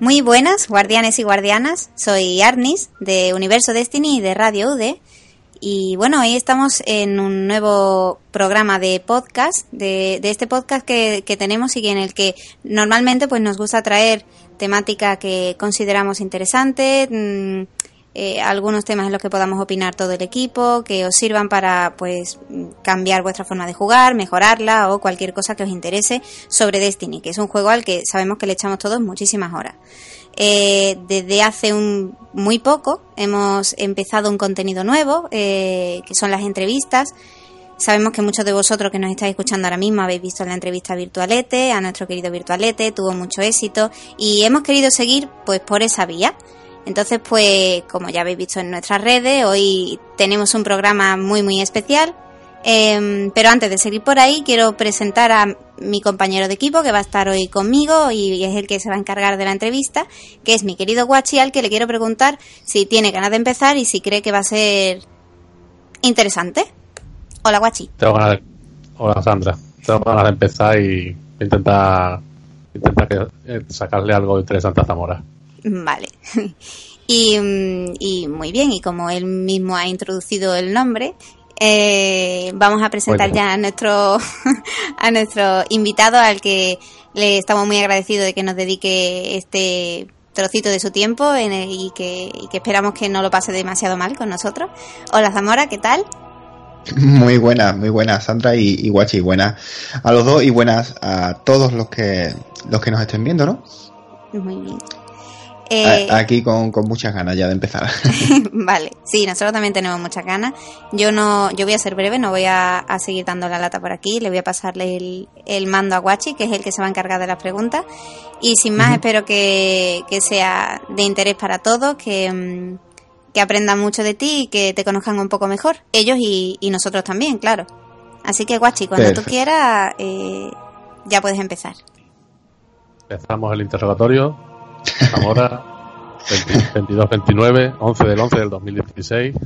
Muy buenas, guardianes y guardianas. Soy Arnis de Universo Destiny y de Radio UD. Y bueno, hoy estamos en un nuevo programa de podcast, de, este podcast que, que, tenemos y en el que normalmente pues nos gusta traer temática que consideramos interesante, mm, eh, algunos temas en los que podamos opinar todo el equipo, que os sirvan para pues cambiar vuestra forma de jugar, mejorarla o cualquier cosa que os interese sobre Destiny, que es un juego al que sabemos que le echamos todos muchísimas horas. Eh, desde hace un, muy poco hemos empezado un contenido nuevo, eh, que son las entrevistas. Sabemos que muchos de vosotros que nos estáis escuchando ahora mismo habéis visto la entrevista Virtualete, a nuestro querido Virtualete, tuvo mucho éxito y hemos querido seguir pues por esa vía. Entonces, pues, como ya habéis visto en nuestras redes, hoy tenemos un programa muy, muy especial. Em, pero antes de seguir por ahí, quiero presentar a mi compañero de equipo que va a estar hoy conmigo y es el que se va a encargar de la entrevista, que es mi querido Guachi, al que le quiero preguntar si tiene ganas de empezar y si cree que va a ser interesante. Hola, Guachi. Tengo ganas de... Hola, Sandra. Tengo ganas de empezar y intentar, intentar eh, sacarle algo interesante a Zamora. Vale. Y, muy bien, y como él mismo ha introducido el nombre, eh, vamos a presentar ya a nuestro, a nuestro invitado al que le estamos muy agradecidos de que nos dedique este trocito de su tiempo y, que, esperamos que no lo pase demasiado mal con nosotros. Hola Zamora, ¿qué tal? Muy buenas, muy buenas Sandra y, y Guachi, buenas a los dos y buenas a todos los que los que nos estén viendo, ¿no? Muy bien. Eh, aquí con, muchas ganas ya de empezar. vale, sí, nosotros también tenemos muchas ganas. Yo no, yo voy a ser breve, no voy a, seguir dando la lata por aquí. Le voy a pasarle el, mando a Guachi, que es el que se va a encargar de las preguntas. Y sin más, espero que, sea de interés para todos, que, mm, que, aprendan mucho de ti y que te conozcan un poco mejor. Ellos y, nosotros también, claro. Así que Guachi, cuando tú quieras, eh, ya puedes empezar. Empezamos el interrogatorio. Zamora, 22-29, 11 del 11 del 2016.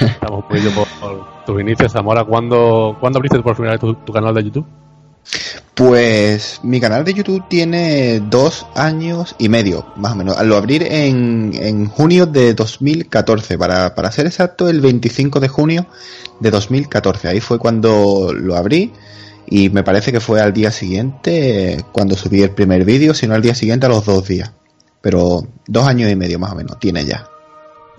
Estamos muy por, por tus inicios, Zamora. ¿Cuándo, ¿Cuándo abriste por primera vez tu, canal de YouTube? Pues mi canal de YouTube tiene dos años y medio, más o menos. Lo abrí en, en junio de 2014, para, para ser exacto, el 25 de junio de 2014. Ahí fue cuando lo abrí y me parece que fue al día siguiente cuando subí el primer vídeo, sino al día siguiente a los dos días. Pero dos años y medio más o menos tiene ya.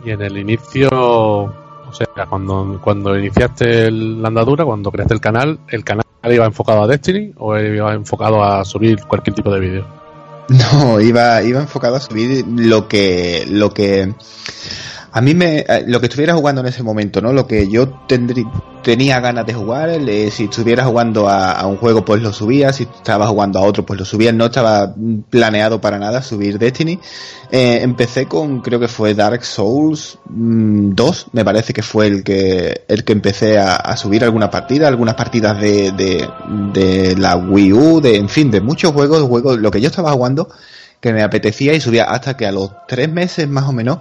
Y en el inicio, o sea, cuando, cuando iniciaste la andadura, cuando creaste el canal, ¿el canal iba enfocado a Destiny o iba enfocado a subir cualquier tipo de vídeo? No, iba, iba enfocado a subir lo que, lo que a mí me, eh, lo que estuviera jugando en ese momento, ¿no? Lo que yo tendría, tenía ganas de jugar, si estuviera jugando a, un juego pues lo subía, si estaba jugando a otro pues lo subía, no estaba planeado para nada subir Destiny. Eh, empecé con, creo que fue Dark Souls 2, mm, me parece que fue el que, el que empecé a, subir alguna partida, algunas partidas de, de, de la Wii U, de, en fin, de muchos juegos, juegos, lo que yo estaba jugando que me apetecía y subía hasta que a los tres meses más o menos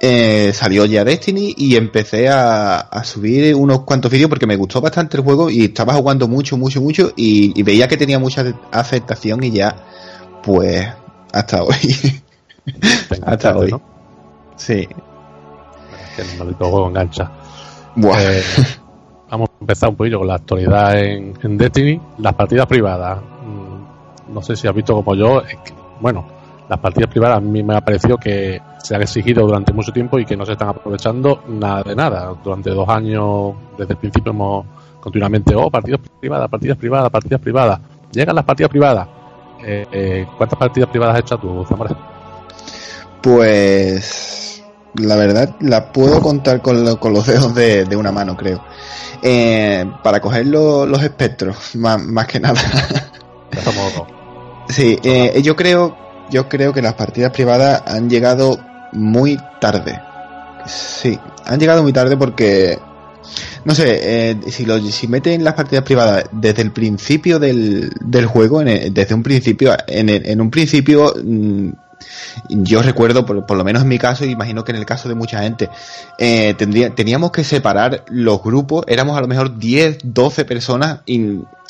eh, salió ya Destiny y empecé a, subir unos cuantos vídeos porque me gustó bastante el juego y estaba jugando mucho, mucho, mucho y, veía que tenía mucha aceptación y ya, pues, hasta hoy. hasta hoy. Sí. Que el juego engancha. Eh, vamos a empezar un poquillo con la actualidad en, en Destiny. Las partidas privadas. Mm, no sé si has visto como yo. bueno, las partidas privadas a mí me ha parecido que se han exigido durante mucho tiempo y que no se están aprovechando nada de nada. Durante dos años, desde el principio hemos continuamente, oh, partidas privadas, partidas privadas, partidas privadas. Llegan las partidas privadas. Eh, eh, ¿Cuántas partidas privadas has hecho tú, Zamora? Pues la verdad la puedo contar con, los dedos de, una mano, creo. Eh, para coger los espectros, más, más que nada. sí, yo creo yo creo que las partidas privadas han llegado muy tarde. Sí, han llegado muy tarde porque, no sé, eh, si, lo, si meten las partidas privadas desde el principio del, del juego, desde un principio, en, en un principio, mm, yo recuerdo, por, lo menos en mi caso, imagino que en el caso de mucha gente, eh, teníamos que separar los grupos, éramos a lo mejor 10, 12 personas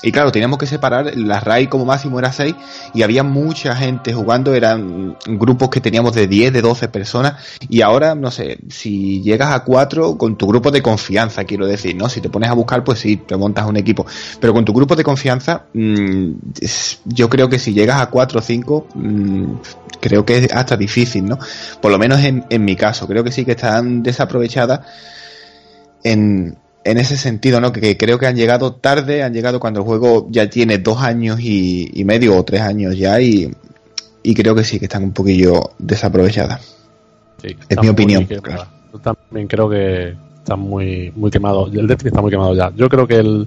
y claro, teníamos que separar, la RAI como máximo era 6 y había mucha gente jugando, eran grupos que teníamos de 10, de 12 personas y ahora, no sé, si llegas a 4 con tu grupo de confianza, quiero decir, ¿no? Si te pones a buscar, pues sí, te montas un equipo, pero con tu grupo de confianza, mmm, yo creo que si llegas a 4 o 5, mmm, creo que es hasta difícil, ¿no? Por lo menos en, en mi caso, creo que sí que están desaprovechadas en en ese sentido, ¿no? Que, creo que han llegado tarde, han llegado cuando el juego ya tiene dos años y, medio o tres años ya y, creo que sí, que están un poquillo desaprovechadas. es mi opinión. Yo también creo que están muy, muy quemados. El Destiny está muy quemado ya. Yo creo que el,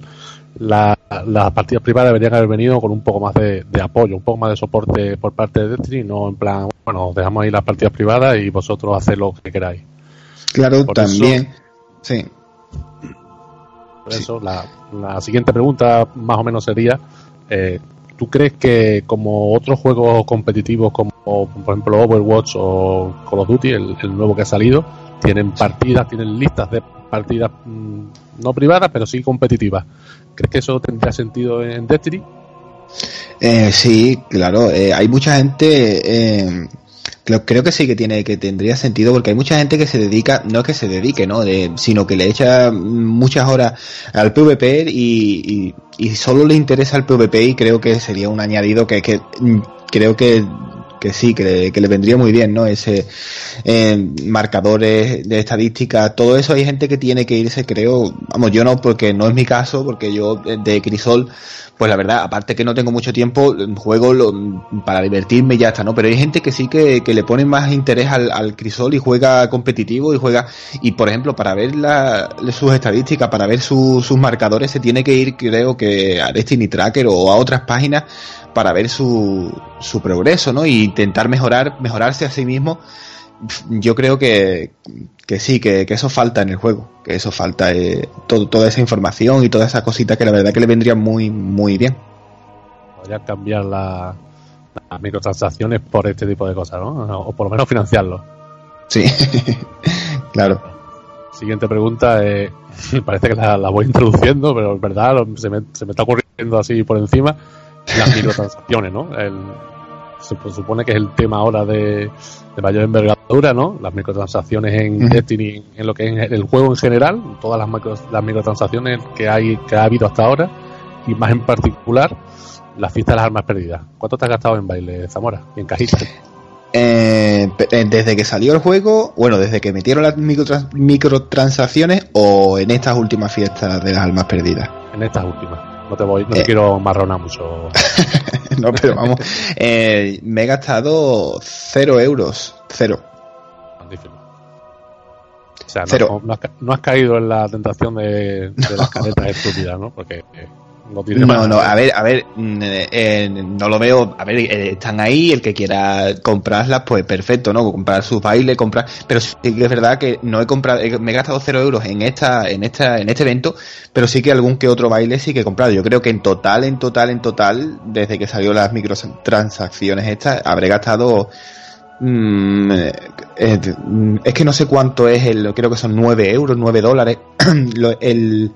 las partidas privadas deberían haber venido con un poco más de, apoyo, un poco más de soporte por parte de Destiny, no en plan, bueno, dejamos ahí las partidas privadas y vosotros haced lo que queráis. Claro, también. sí. Por eso, la, la siguiente pregunta más o menos sería, eh, ¿tú crees que como otros juegos competitivos como por ejemplo Overwatch o Call of Duty, el, nuevo que ha salido, tienen partidas, tienen listas de partidas mm, no privadas, pero sí competitivas? ¿Crees que eso tendría sentido en Destiny? Eh, sí, claro. Eh, hay mucha gente eh, Creo, creo, que sí que tiene que tendría sentido porque hay mucha gente que se dedica, no es que se dedique, ¿no? De, sino que le echa muchas horas al PvP y, y, solo le interesa el PvP y creo que sería un añadido que, que creo que que sí, que, que, le vendría muy bien, ¿no? Ese eh, marcadores de estadística, todo eso hay gente que tiene que irse, creo, vamos, yo no, porque no es mi caso, porque yo de Crisol pues la verdad, aparte que no tengo mucho tiempo, juego para divertirme y ya está, ¿no? Pero hay gente que sí que, le pone más interés al, crisol y juega competitivo y juega, y por ejemplo, para ver sus estadísticas, para ver sus marcadores, se tiene que ir, creo que a Destiny Tracker o a otras páginas para ver su, su progreso, ¿no? Y intentar mejorar, mejorarse a sí mismo yo creo que, que sí, que, eso falta en el juego, que eso falta, eh, todo, toda esa información y toda esa cosita que la verdad que le vendría muy, muy bien. Podría cambiar las microtransacciones por este tipo de cosas, ¿no? O por lo menos financiarlo. Sí, claro. Siguiente pregunta, eh, parece que la, voy introduciendo, pero es verdad, se me, se me está ocurriendo así por encima, las microtransacciones, ¿no? El, se supone que es el tema ahora de, mayor envergadura, ¿no? Las microtransacciones en Destiny, en lo que es el juego en general, todas las, las microtransacciones que hay que ha habido hasta ahora, y más en particular la fiesta de las armas perdidas. ¿Cuánto te has gastado en baile, Zamora? Y en cajita. Eh, eh, desde que salió el juego, bueno, desde que metieron las microtransacciones o en estas últimas fiestas de las almas perdidas. En estas últimas. No te voy, no eh. quiero marronar mucho. no, pero vamos. Eh, me he gastado cero euros. Cero. O sea, no, no, has, caído en la tentación de, las caretas estúpidas, ¿no? Porque eh, no No, a ver, a ver, mm, eh, no lo veo, a ver, eh, están ahí, el que quiera comprarlas, pues perfecto, ¿no? Comprar sus bailes, comprar, pero sí que es verdad que no he comprado, me he gastado cero euros en esta, en esta, en este evento, pero sí que algún que otro baile sí que he comprado. Yo creo que en total, en total, en total, desde que salió las microtransacciones estas, habré gastado mm, eh, es que no sé cuánto es el, creo que son 9 euros, 9 dólares. el,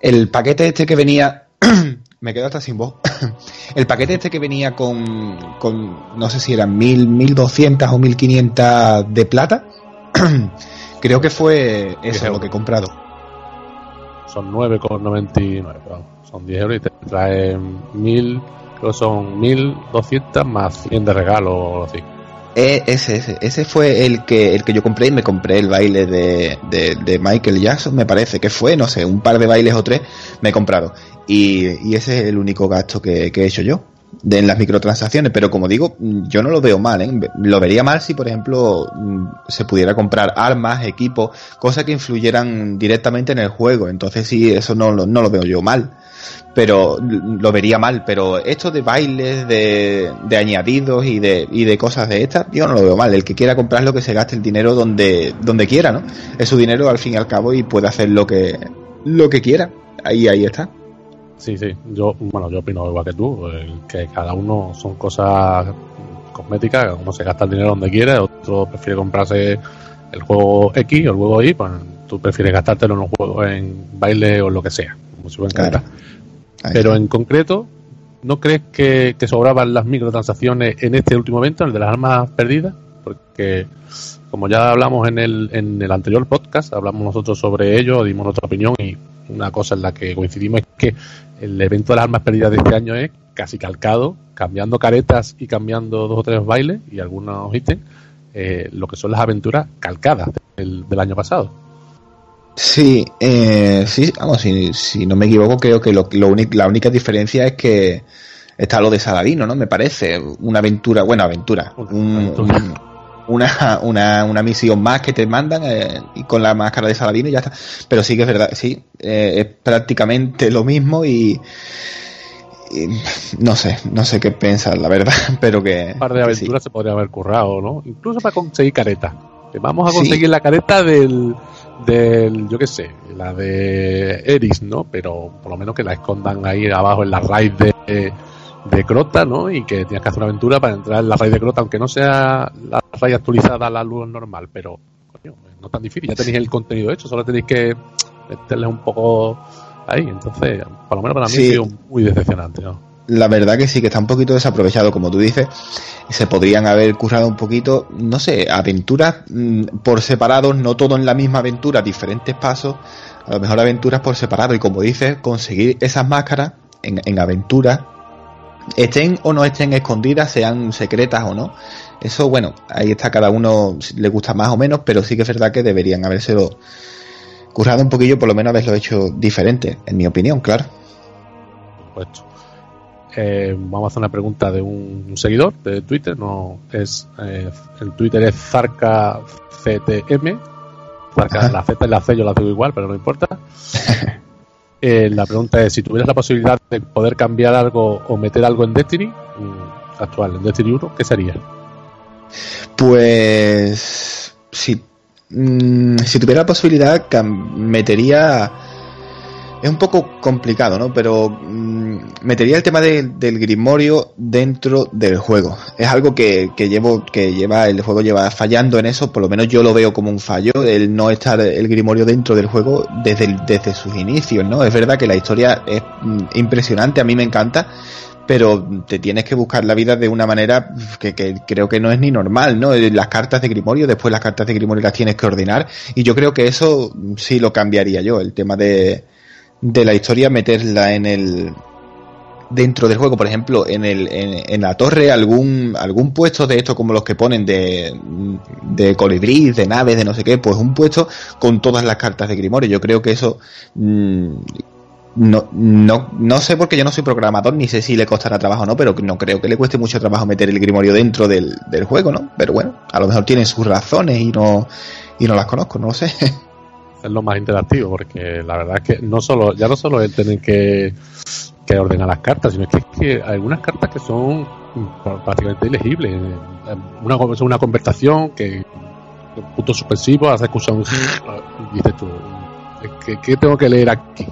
el paquete este que venía me quedo hasta sin voz. el paquete este que venía con, con no sé si eran mil, mil doscientas o mil quinientas de plata, creo que fue eso lo que he comprado. Son 9,99, son 10 euros y te traen mil, creo que son 1200 más 100 de regalo o así. Eh, ese, ese, ese fue el que, el que yo compré y me compré el baile de, de, Michael Jackson, me parece que fue, no sé, un par de bailes o tres me he comprado. Y, y ese es el único gasto que, he hecho yo de, en las microtransacciones, pero como digo, yo no lo veo mal, ¿eh? lo vería mal si, por ejemplo, se pudiera comprar armas, equipos, cosas que influyeran directamente en el juego, entonces sí, eso no, no lo veo yo mal pero lo vería mal. Pero esto de bailes, de, de añadidos y de, y de cosas de estas, yo no lo veo mal. El que quiera comprarlo, que se gaste el dinero donde, donde quiera, ¿no? Es su dinero al fin y al cabo y puede hacer lo que, lo que quiera. Ahí, ahí está. Sí, sí. Yo, bueno, yo opino igual que tú, que cada uno son cosas cosméticas, uno se gasta el dinero donde quiera, otro prefiere comprarse el juego X o el juego Y, pues tú prefieres gastártelo en un juego, en baile o lo que sea, como si fuera Pero en concreto, ¿no crees que, sobraban las microtransacciones en este último evento, el de las armas perdidas? Porque, como ya hablamos en el, en el anterior podcast, hablamos nosotros sobre ello, dimos nuestra opinión y una cosa en la que coincidimos es que el evento de las armas perdidas de este año es casi calcado, cambiando caretas y cambiando dos o tres bailes y algunos ítems, eh, lo que son las aventuras calcadas del, año pasado. Sí, eh, sí, vamos, si, si, no me equivoco, creo que lo, la única diferencia es que está lo de Saladino, ¿no? Me parece una aventura, buena aventura, una, una, una, misión más que te mandan eh, y con la máscara de Saladino y ya está. Pero sí que es verdad, sí, eh, es prácticamente lo mismo y, no sé, no sé qué pensar, la verdad, pero que... Un par de aventuras se podría haber currado, ¿no? Incluso para conseguir careta. Vamos a conseguir la careta del, del, yo qué sé, la de Eris, ¿no? Pero por lo menos que la escondan ahí abajo en la raíz de, de Crota, ¿no? Y que tienes que hacer una aventura para entrar en la raíz de Crota, aunque no sea la raíz actualizada a la luz normal, pero, coño, no tan difícil, ya tenéis el contenido hecho, solo tenéis que meterle un poco ahí. Entonces, por lo menos para mí ha sido muy decepcionante, ¿no? La verdad que sí, que está un poquito desaprovechado, como tú dices. Se podrían haber currado un poquito, no sé, aventuras mm, por separado, no todo en la misma aventura, diferentes pasos. A lo mejor aventuras por separado y como dices, conseguir esas máscaras en, en aventuras, estén o no estén escondidas, sean secretas o no. Eso, bueno, ahí está cada uno, le gusta más o menos, pero sí que es verdad que deberían habérselo currado un poquillo, por lo menos haberlo hecho diferente, en mi opinión, claro. Eh, vamos a hacer una pregunta de un, seguidor de Twitter, no es eh, el Twitter es ZarcaCTM. Zarca, la Z y la C yo la tengo igual, pero no importa. Eh, la pregunta es si tuvieras la posibilidad de poder cambiar algo o meter algo en Destiny mm, actual, en Destiny 1, ¿qué sería? Pues sí, Mm, si tuviera la posibilidad, metería. Es un poco complicado, ¿no? Pero mm, metería el tema del grimorio dentro del juego. Es algo que, llevo, que lleva, el juego lleva fallando en eso, por lo menos yo lo veo como un fallo, el no estar el grimorio dentro del juego desde, desde sus inicios, ¿no? Es verdad que la historia es mm, impresionante, a mí me encanta, pero te tienes que buscar la vida de una manera que, creo que no es ni normal, ¿no? Eh, las cartas de Grimorio, después las cartas de Grimorio las tienes que ordenar, y yo creo que eso sí lo cambiaría yo, el tema de, de la historia, meterla en el dentro del juego, por ejemplo, en, el, en, la torre, algún, algún puesto de esto como los que ponen de, de colibrí, de naves, de no sé qué, pues un puesto con todas las cartas de Grimorio. Yo creo que eso mm, no, no, no sé porque yo no soy programador ni sé si le costará trabajo o no, pero no creo que le cueste mucho trabajo meter el grimorio dentro del, del juego, ¿no? Pero bueno, a lo mejor tiene sus razones y no, y no las conozco, no lo sé. Es lo más interactivo, porque la verdad es que no solo, ya no solo es tener que, que ordenar las cartas, sino que es que hay algunas cartas que son prácticamente ilegibles. Una, una conversación que punto suspensivo, hace un dices tú, ¿Qué, tengo que leer aquí?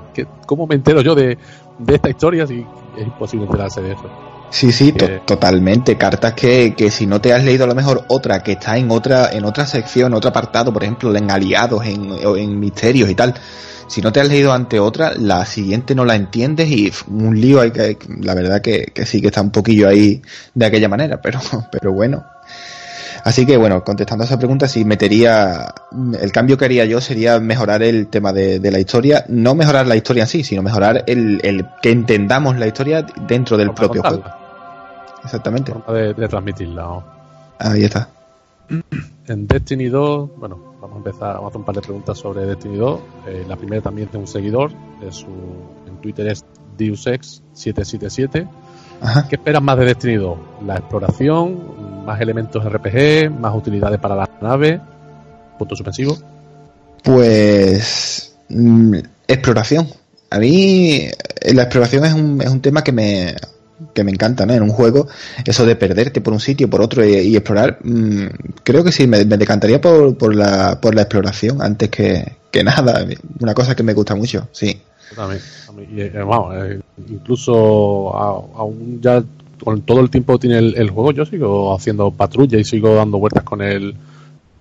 ¿Cómo me entero yo de, esta historia si es imposible enterarse de eso? Sí, sí, totalmente. Cartas que, que, si no te has leído a lo mejor otra que está en otra en otra sección, otro apartado, por ejemplo, en aliados, en, en misterios y tal. Si no te has leído ante otra, la siguiente no la entiendes y un lío hay que, la verdad que, que sí que está un poquillo ahí de aquella manera, pero, pero bueno. Así que bueno, contestando a esa pregunta, si metería, el cambio que haría yo sería mejorar el tema de, la historia, no mejorar la historia en sí, sino mejorar el, que entendamos la historia dentro del propio juego. Exactamente. De, de transmitirla. Ahí está. En Destiny 2, bueno, vamos a empezar, vamos a hacer un par de preguntas sobre Destiny 2. Eh, la primera también de un seguidor, de su, en Twitter es DeusEx777. ¿Qué esperas más de Destiny 2? ¿La exploración? Más elementos RPG, más utilidades para la nave, punto suspensivo. Pues mm, exploración. A mí eh, la exploración es un, es un tema que me, que me encanta, ¿no? En un juego, eso de perderte por un sitio, por otro y, explorar, mm, creo que sí, me, decantaría por, por, la, por la exploración antes que, que nada. Una cosa que me gusta mucho, sí. También, eh, eh, incluso aún ya con todo el tiempo tiene el, juego, yo sigo haciendo patrulla y sigo dando vueltas con el,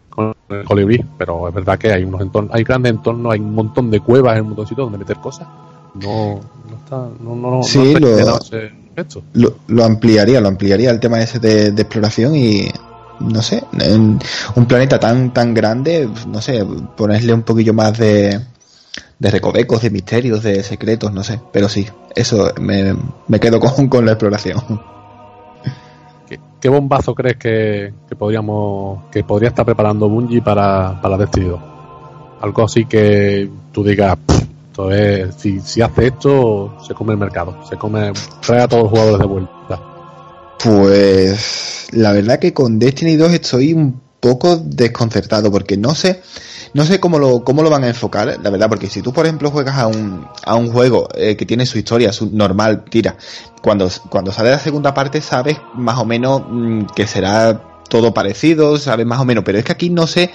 con el colibrí, pero es verdad que hay unos entornos, hay grandes entornos, hay un montón de cuevas en un montón de sitios donde meter cosas. No, no está, no, no, sí, lo, lo, ampliaría, lo ampliaría el tema ese de, exploración y no sé, en un planeta tan tan grande, no sé, ponerle un poquillo más de, de recovecos, de misterios, de secretos, no sé, pero sí, eso me, me quedo con, con la exploración. ¿Qué, bombazo crees que, que, podríamos que podría estar preparando Bungie para, para Destiny Algo así que tú digas, si, si hace esto, se come el mercado, se come, trae a todos los jugadores de vuelta. Pues la verdad que con Destiny 2 estoy un poco desconcertado porque no sé no sé cómo lo, cómo lo van a enfocar, la verdad, porque si tú, por ejemplo, juegas a un, a un juego eh, que tiene su historia, su normal tira, cuando, cuando sale la segunda parte sabes más o menos mm, que será todo parecido, sabes más o menos, pero es que aquí no sé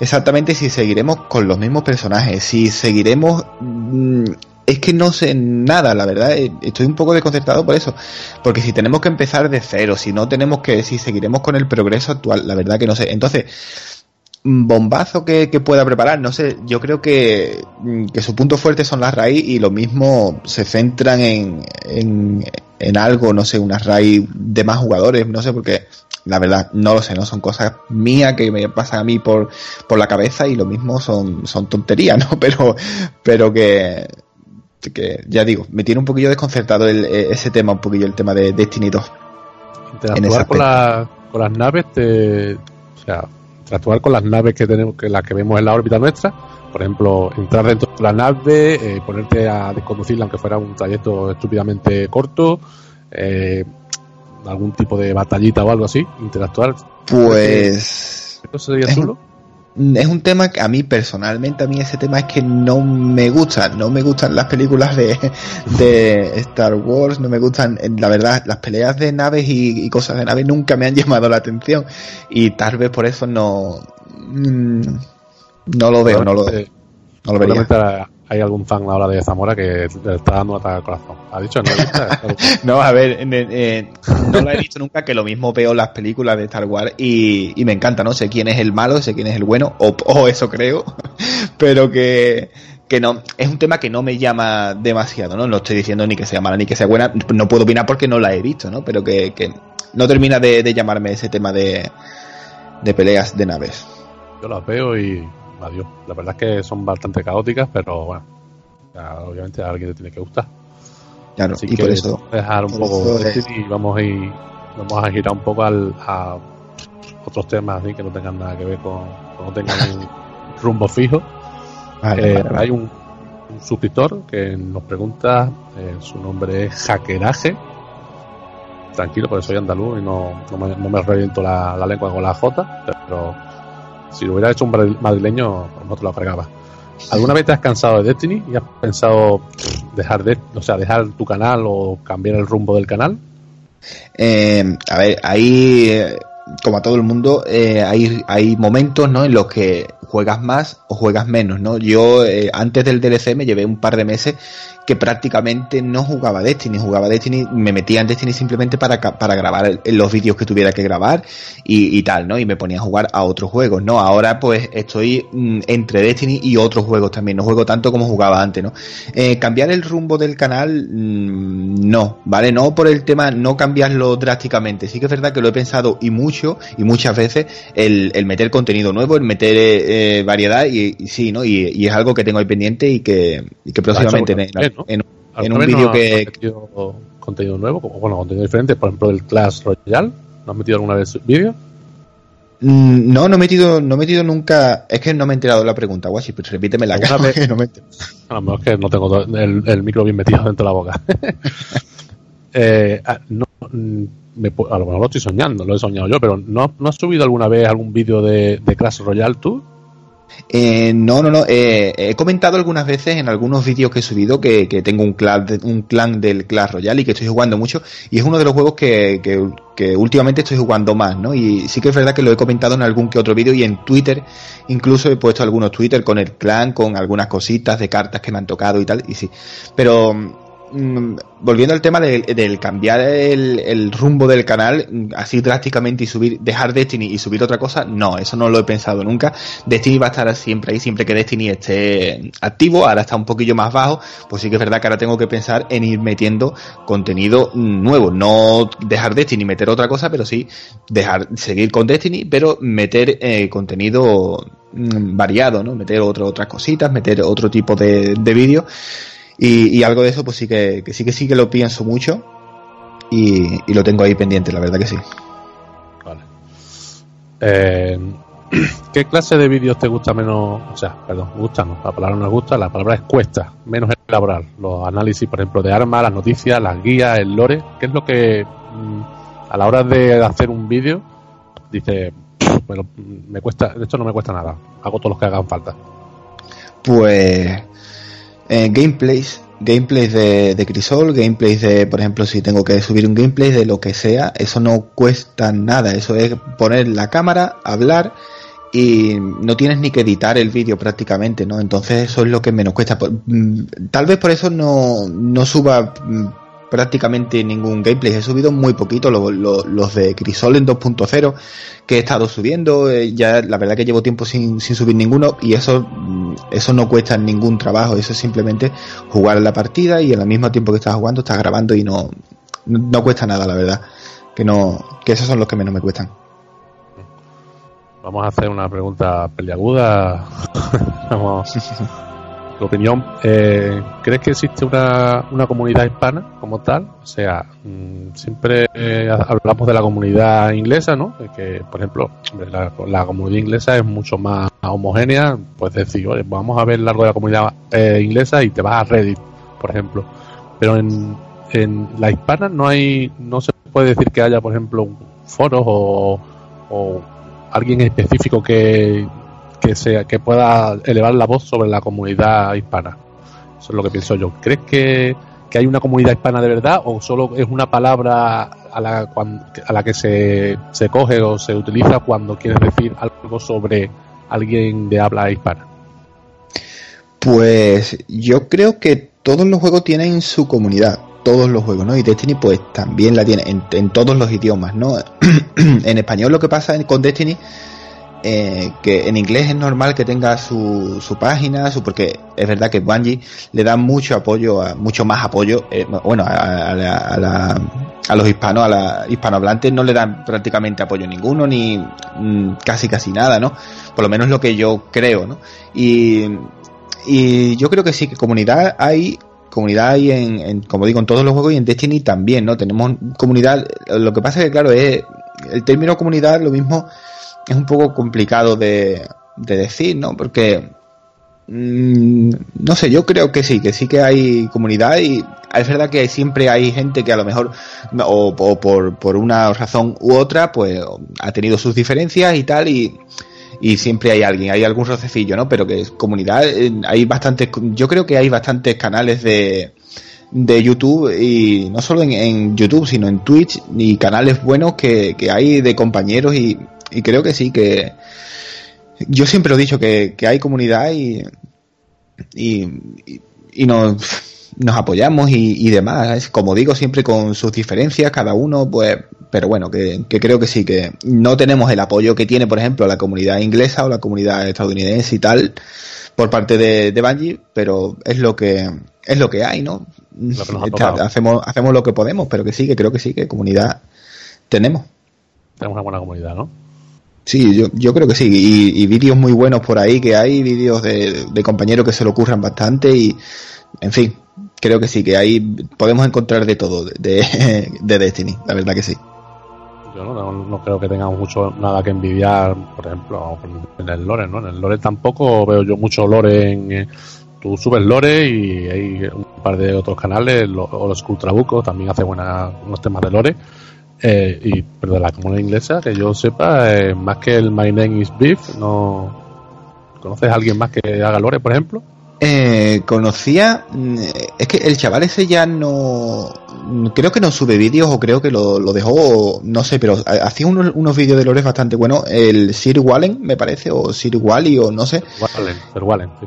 exactamente si seguiremos con los mismos personajes, si seguiremos... Mm, es que no sé nada, la verdad, eh, estoy un poco desconcertado por eso, porque si tenemos que empezar de cero, si no tenemos que, si seguiremos con el progreso actual, la verdad que no sé. Entonces, bombazo que, pueda preparar, no sé, yo creo que, que su punto fuerte son las raíz y lo mismo se centran en, en, en algo, no sé, unas raíz de más jugadores, no sé, porque la verdad, no lo sé, no son cosas mías que me pasan a mí por, por la cabeza y lo mismo son, son tonterías, ¿no? Pero, pero que, que ya digo, me tiene un poquillo desconcertado el, ese tema, un poquillo el tema de Destiny 2. Interactuar con, la, con las naves, te, o sea, interactuar con las naves que tenemos, que las que vemos en la órbita nuestra, por ejemplo, entrar dentro de la nave, eh, ponerte a desconducirla aunque fuera un trayecto estúpidamente corto, eh, algún tipo de batallita o algo así, interactuar. Pues. ¿Eso sería chulo? Es un tema que a mí personalmente, a mí ese tema es que no me gusta, no me gustan las películas de, de Star Wars, no me gustan, la verdad, las peleas de naves y, cosas de naves nunca me han llamado la atención. Y tal vez por eso no, mm, no lo veo, no lo, no lo vería hay algún fan ahora de Zamora que le está dando un ataque al corazón. ¿Ha dicho no? no, a ver, no lo he visto nunca, que lo mismo veo las películas de Star Wars y, me encanta, no sé quién es el malo, sé quién es el bueno, o, eso creo, pero que, que no, es un tema que no me llama demasiado, ¿no? No estoy diciendo ni que sea mala ni que sea buena, no puedo opinar porque no la he visto, ¿no? Pero que, que no termina de, de llamarme ese tema de, de peleas de naves. Yo las veo y adiós. La verdad es que son bastante caóticas, pero bueno, obviamente a alguien le tiene que gustar. Claro, Así y que por eso, dejar un poco y vamos a ir, vamos a girar un poco al, a otros temas que no tengan nada que ver con, no tengan un rumbo fijo. Eh, hay un, suscriptor que nos pregunta, eh, su nombre es Jaqueraje. Tranquilo, porque soy andaluz y no, no, me, reviento la, la, lengua con la J, pero si lo hubiera hecho un madrileño, no te lo fregaba. ¿Alguna vez te has cansado de Destiny y has pensado dejar de, o sea, dejar tu canal o cambiar el rumbo del canal? Eh, a ver, ahí, como a todo el mundo, eh, hay, hay momentos, ¿no? En los que juegas más o juegas menos, ¿no? Yo eh, antes del DLC me llevé un par de meses que prácticamente no jugaba Destiny, jugaba Destiny, me metía en Destiny simplemente para, para grabar los vídeos que tuviera que grabar y, tal, ¿no? Y me ponía a jugar a otros juegos, ¿no? Ahora pues estoy mm, entre Destiny y otros juegos también, no juego tanto como jugaba antes, ¿no? Eh, cambiar el rumbo del canal, mm, no, ¿vale? No por el tema, no cambiarlo drásticamente, sí que es verdad que lo he pensado y mucho y muchas veces el, el meter contenido nuevo, el meter eh, variedad y, sí, ¿no? Y, es algo que tengo ahí pendiente y que, y que próximamente en, un vídeo que... contenido nuevo, bueno, contenido diferente, por ejemplo, el Clash Royale. ¿No has metido alguna vez vídeo? Mm, no, no he metido, no he metido nunca. Es que no me he enterado de la pregunta, Guachi, pero repíteme la cara. no me A lo mejor es que no tengo el, micro bien metido dentro de la boca. eh, ah, no, mm, me, a lo mejor lo estoy soñando, lo he soñado yo, pero ¿no, no has subido alguna vez algún vídeo de, de Clash Royale tú? Eh, no, no, no. Eh, he comentado algunas veces en algunos vídeos que he subido que, tengo un clan, un clan del Clash Royale y que estoy jugando mucho. Y es uno de los juegos que, que, últimamente estoy jugando más, ¿no? Y sí que es verdad que lo he comentado en algún que otro vídeo y en Twitter. Incluso he puesto algunos Twitter con el clan, con algunas cositas de cartas que me han tocado y tal. Y sí. Pero mm, volviendo al tema del, cambiar el, rumbo del canal mm, así drásticamente y subir, dejar Destiny y subir otra cosa, no, eso no lo he pensado nunca. Destiny va a estar siempre ahí, siempre que Destiny esté activo, ahora está un poquillo más bajo, pues sí que es verdad que ahora tengo que pensar en ir metiendo contenido nuevo, no dejar Destiny meter otra cosa, pero sí dejar, seguir con Destiny, pero meter eh, contenido mm, variado, ¿no? Meter otras cositas, meter otro tipo de, de vídeos y, algo de eso, pues sí que, sí que sí que lo pienso mucho y, lo tengo ahí pendiente, la verdad que sí. Vale. Eh, ¿Qué clase de vídeos te gusta menos? O sea, perdón, gusta no, la palabra no gusta, la palabra es cuesta, menos elaborar. Los análisis, por ejemplo, de armas, las noticias, las guías, el lore. ¿Qué es lo que mm, a la hora de hacer un vídeo dice, bueno, me cuesta, esto no me cuesta nada, hago todos los que hagan falta? Pues eh, gameplays, gameplays de, de Crisol, gameplays de, por ejemplo, si tengo que subir un gameplay de lo que sea, eso no cuesta nada, eso es poner la cámara, hablar y no tienes ni que editar el vídeo prácticamente, ¿no? Entonces eso es lo que menos cuesta. Mm, tal vez por eso no, no suba mm, prácticamente ningún gameplay. He subido muy poquito los de Crisol en 2.0 que he estado subiendo. Eh, ya la verdad que llevo tiempo sin, sin subir ninguno y eso, mm, eso no cuesta ningún trabajo. Eso es simplemente jugar la partida y al mismo tiempo que estás jugando estás grabando y no, no cuesta nada, la verdad. Que no, que esos son los que menos me cuestan. Vamos a hacer una pregunta peliaguda. Vamos tu opinión, eh, ¿crees que existe una, una, comunidad hispana como tal? O sea, mm, siempre eh, hablamos de la comunidad inglesa, ¿no? Que, por ejemplo, la, comunidad inglesa es mucho más homogénea. Puedes decir, oye, vamos a ver largo de la comunidad eh, inglesa y te vas a Reddit, por ejemplo. Pero en, en la hispana no hay, no se puede decir que haya, por ejemplo, foros o, o alguien específico que que sea que pueda elevar la voz sobre la comunidad hispana. Eso es lo que pienso yo. ¿Crees que, hay una comunidad hispana de verdad o solo es una palabra a la, a la que se, se coge o se utiliza cuando quieres decir algo sobre alguien de habla hispana? Pues yo creo que todos los juegos tienen su comunidad, todos los juegos, ¿no? Y Destiny pues también la tiene en, en todos los idiomas, ¿no? en español lo que pasa con Destiny eh, que en inglés es normal que tenga su, su página, su, porque es verdad que Bungie le da mucho apoyo, a, mucho más apoyo, eh, bueno, a, a, los hispanos, a la hispanohablantes no le dan prácticamente apoyo ninguno, ni mm, casi casi nada, ¿no? Por lo menos lo que yo creo, ¿no? Y, y yo creo que sí, que comunidad hay comunidad hay en, en, como digo, en todos los juegos y en Destiny también, ¿no? Tenemos comunidad, lo que pasa es que, claro, es el término comunidad lo mismo es un poco complicado de, decir, ¿no? Porque, mm, no sé, yo creo que sí, que sí que hay comunidad y es verdad que siempre hay gente que a lo mejor, o, por, por una razón u otra, pues ha tenido sus diferencias y tal, y, y siempre hay alguien, hay algún rocecillo, ¿no? Pero que es comunidad, eh, hay bastantes, yo creo que hay bastantes canales de, de YouTube y no solo en, en, YouTube, sino en Twitch y canales buenos que, que hay de compañeros y y creo que sí, que yo siempre he dicho que, hay comunidad y, y, nos, nos apoyamos y, demás. Como digo, siempre con sus diferencias, cada uno, pues, pero bueno, que, creo que sí, que no tenemos el apoyo que tiene, por ejemplo, la comunidad inglesa o la comunidad estadounidense y tal, por parte de, de Bungie, pero es lo que es lo que hay, ¿no? hacemos, hacemos lo que podemos, pero que sí, que creo que sí, que comunidad tenemos. Tenemos una buena comunidad, ¿no? Sí, yo, yo creo que sí. Y, vídeos muy buenos por ahí que hay, vídeos de, compañeros que se lo ocurran bastante y, en fin, creo que sí, que ahí podemos encontrar de todo de, de Destiny, la verdad que sí. Yo no, creo que tengamos mucho nada que envidiar, por ejemplo, en el lore, ¿no? En el lore tampoco veo yo mucho lore en... Eh, tú subes lore y hay un par de otros canales, los, los Ultrabucos también hace buenas, unos temas de lore eh, y pero de la comunidad inglesa que yo sepa eh, más que el My Name is Beef no conoces a alguien más que haga lore por ejemplo eh, conocía mm, es que el chaval ese ya no creo que no sube vídeos o creo que lo, dejó no sé pero hacía unos, unos vídeos de lore bastante buenos el Sir Wallen me parece o Sir Wally o no sé. Wallen, Sir Wallen sí.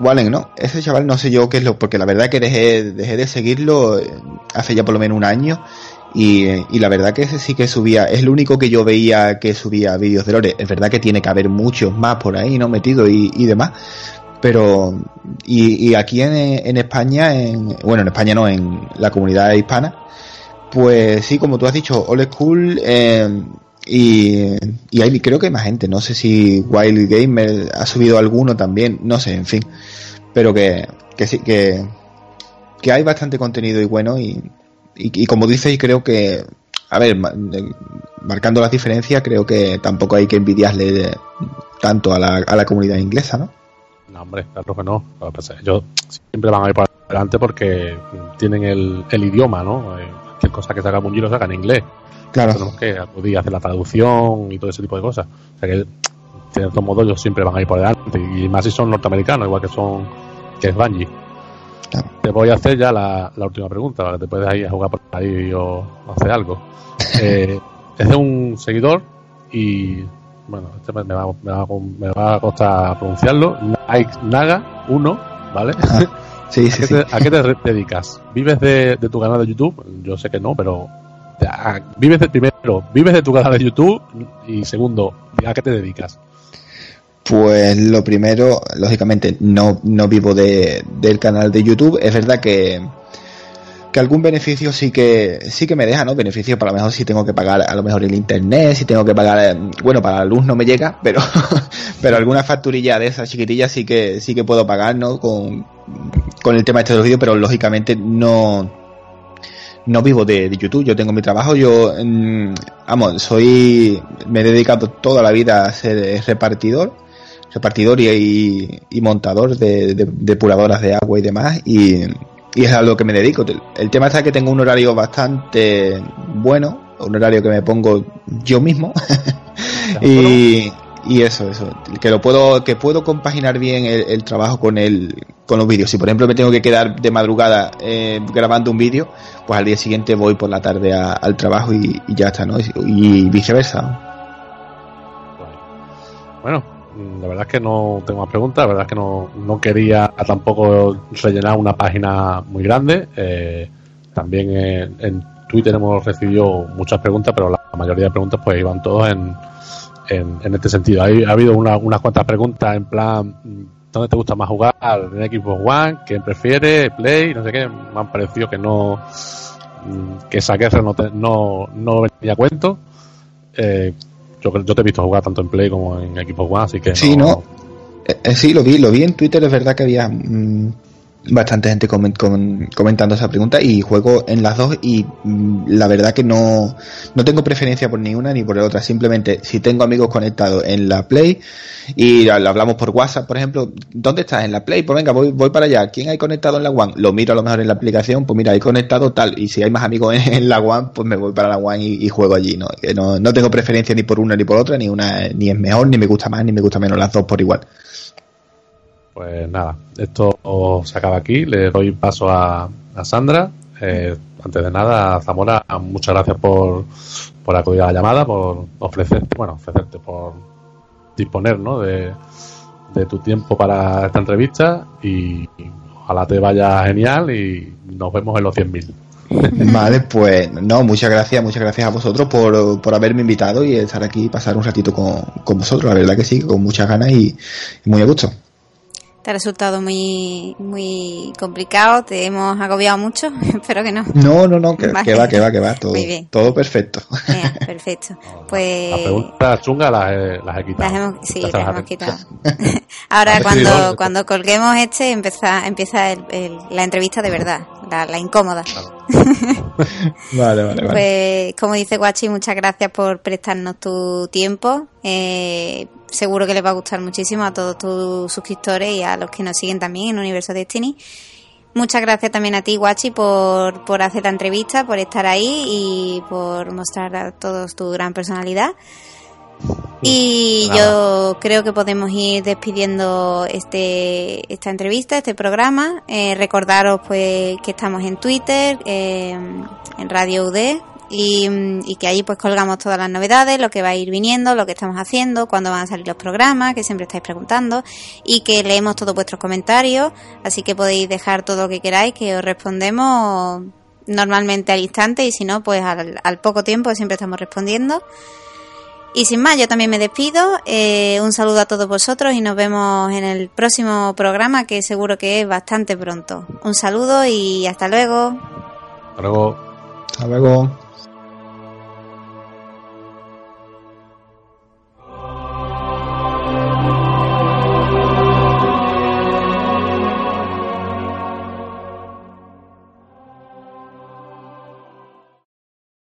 Wallen, ¿no? Ese chaval no sé yo qué es lo, porque la verdad que dejé, dejé de seguirlo eh, hace ya por lo menos un año y, y, la verdad que ese sí que subía, es el único que yo veía que subía vídeos de lore. Es verdad que tiene que haber muchos más por ahí, ¿no? Metido y, y demás. Pero, y, y aquí en, en, España, en, bueno, en España no, en la comunidad hispana, pues sí, como tú has dicho, Old School, eh, y, y hay, creo que hay más gente, no sé si Wild Gamer ha subido alguno también, no sé, en fin, pero que, que sí, que, que hay bastante contenido y bueno, y, y, y como dices, creo que, a ver, marcando las diferencias, creo que tampoco hay que envidiarle tanto a la, a la comunidad inglesa, ¿no? No, hombre, claro que no. Ellos siempre van a ir para adelante porque tienen el, el idioma, ¿no? Eh, cualquier cosa que se haga un lo saca en inglés. Claro. Tenemos que acudir hacer la traducción y todo ese tipo de cosas. O sea que, de cierto modo, ellos siempre van a ir por delante. Y más si son norteamericanos, igual que son que es Bungie. Claro. Te voy a hacer ya la, la última pregunta, para que te puedes ir a jugar por ahí o hacer algo. eh, es de un seguidor y bueno, este me va, me va, me va a costar pronunciarlo, Naga 1, ¿vale? Sí, ¿A, sí, ¿A qué te dedicas? ¿Vives de, de, tu canal de YouTube? Yo sé que no, pero vives de primero, vives de tu canal de YouTube y segundo, ¿a qué te dedicas? Pues lo primero, lógicamente, no, no vivo de, del canal de YouTube. Es verdad que, que algún beneficio sí que sí que me deja, ¿no? Beneficio para lo mejor si tengo que pagar a lo mejor el internet, si tengo que pagar, bueno, para la luz no me llega, pero pero alguna facturilla de esas chiquitillas sí que sí que puedo pagar, ¿no? Con, con el tema este de los vídeos, pero lógicamente no no vivo de, de, YouTube, yo tengo mi trabajo, yo mmm, vamos, soy me he dedicado toda la vida a ser repartidor, repartidor y, montador de, de, depuradoras de agua y demás y y es a lo que me dedico. El tema está que tengo un horario bastante bueno, un horario que me pongo yo mismo. y, y eso, eso, que lo puedo, que puedo compaginar bien el, el, trabajo con el, con los vídeos. Si por ejemplo me tengo que quedar de madrugada eh, grabando un vídeo, pues al día siguiente voy por la tarde a, al trabajo y, y, ya está, ¿no? Y viceversa. Bueno, la verdad es que no tengo más preguntas, la verdad es que no, no quería tampoco rellenar una página muy grande. Eh, también en, Twitter hemos recibido muchas preguntas, pero la mayoría de preguntas pues iban todos en, en, en este sentido. Hay, ha habido una, unas cuantas preguntas en plan, ¿dónde te gusta más jugar? ¿En Xbox One? ¿Quién prefiere? ¿Play? No sé qué. Me han parecido que no, que esa guerra no, no, no venía a cuento. Eh, yo, yo te he visto jugar tanto en Play como en Xbox One, así que sí, no. no. Eh, sí, lo vi, lo vi en Twitter, es verdad que había mmm, bastante gente coment, com, comentando esa pregunta y juego en las dos y mmm, la verdad que no, no tengo preferencia por ni una ni por la otra, simplemente si tengo amigos conectados en la Play y hablamos por WhatsApp, por ejemplo, ¿dónde estás? En la Play, pues venga, voy, voy para allá, ¿quién hay conectado en la One? Lo miro a lo mejor en la aplicación, pues mira, hay conectado tal, y si hay más amigos en, la One, pues me voy para la One y, y juego allí, ¿no? ¿no? No tengo preferencia ni por una ni por otra, ni una, ni es mejor, ni me gusta más, ni me gusta menos, las dos por igual. Pues nada, esto se acaba aquí. Le doy paso a, a Sandra. Eh, antes de nada, Zamora, muchas gracias por, por acudir a la llamada, por ofrecerte, bueno, ofrecerte, por disponer ¿no? de, de tu tiempo para esta entrevista y ojalá te vaya genial y nos vemos en los 100.000. Vale, pues no, muchas gracias, muchas gracias a vosotros por, por haberme invitado y estar aquí y pasar un ratito con, con vosotros. La verdad que sí, con muchas ganas y, y muy a gusto te ha resultado muy muy complicado, te hemos agobiado mucho, espero que no. No, no, no, que, vale. que va, que va, que va, todo, todo perfecto. Perfecto. Pues las preguntas chungas las, he, las he quitado. Las hemos, sí, las, las hemos quitado. Ahora cuando, cuando colguemos este empieza, empieza el, el, la entrevista de verdad, la, la incómoda. Claro. vale, vale, vale. Pues como dice Guachi, muchas gracias por prestarnos tu tiempo. Eh, seguro que les va a gustar muchísimo a todos tus suscriptores y a los que nos siguen también en Universo Destiny. Muchas gracias también a ti, Guachi, por, por hacer la entrevista, por estar ahí y por mostrar a todos tu gran personalidad. Y Nada. yo creo que podemos ir despidiendo este esta entrevista, este programa. Eh, recordaros pues que estamos en Twitter, eh, en Radio UD, y, que allí pues colgamos todas las novedades, lo que va a ir viniendo, lo que estamos haciendo, cuándo van a salir los programas, que siempre estáis preguntando y que leemos todos vuestros comentarios, así que podéis dejar todo lo que queráis, que os respondemos normalmente al instante y si no pues al, al poco tiempo siempre estamos respondiendo. Y sin más, yo también me despido. Eh, un saludo a todos vosotros y nos vemos en el próximo programa que seguro que es bastante pronto. Un saludo y hasta luego. Hasta luego. Hasta luego.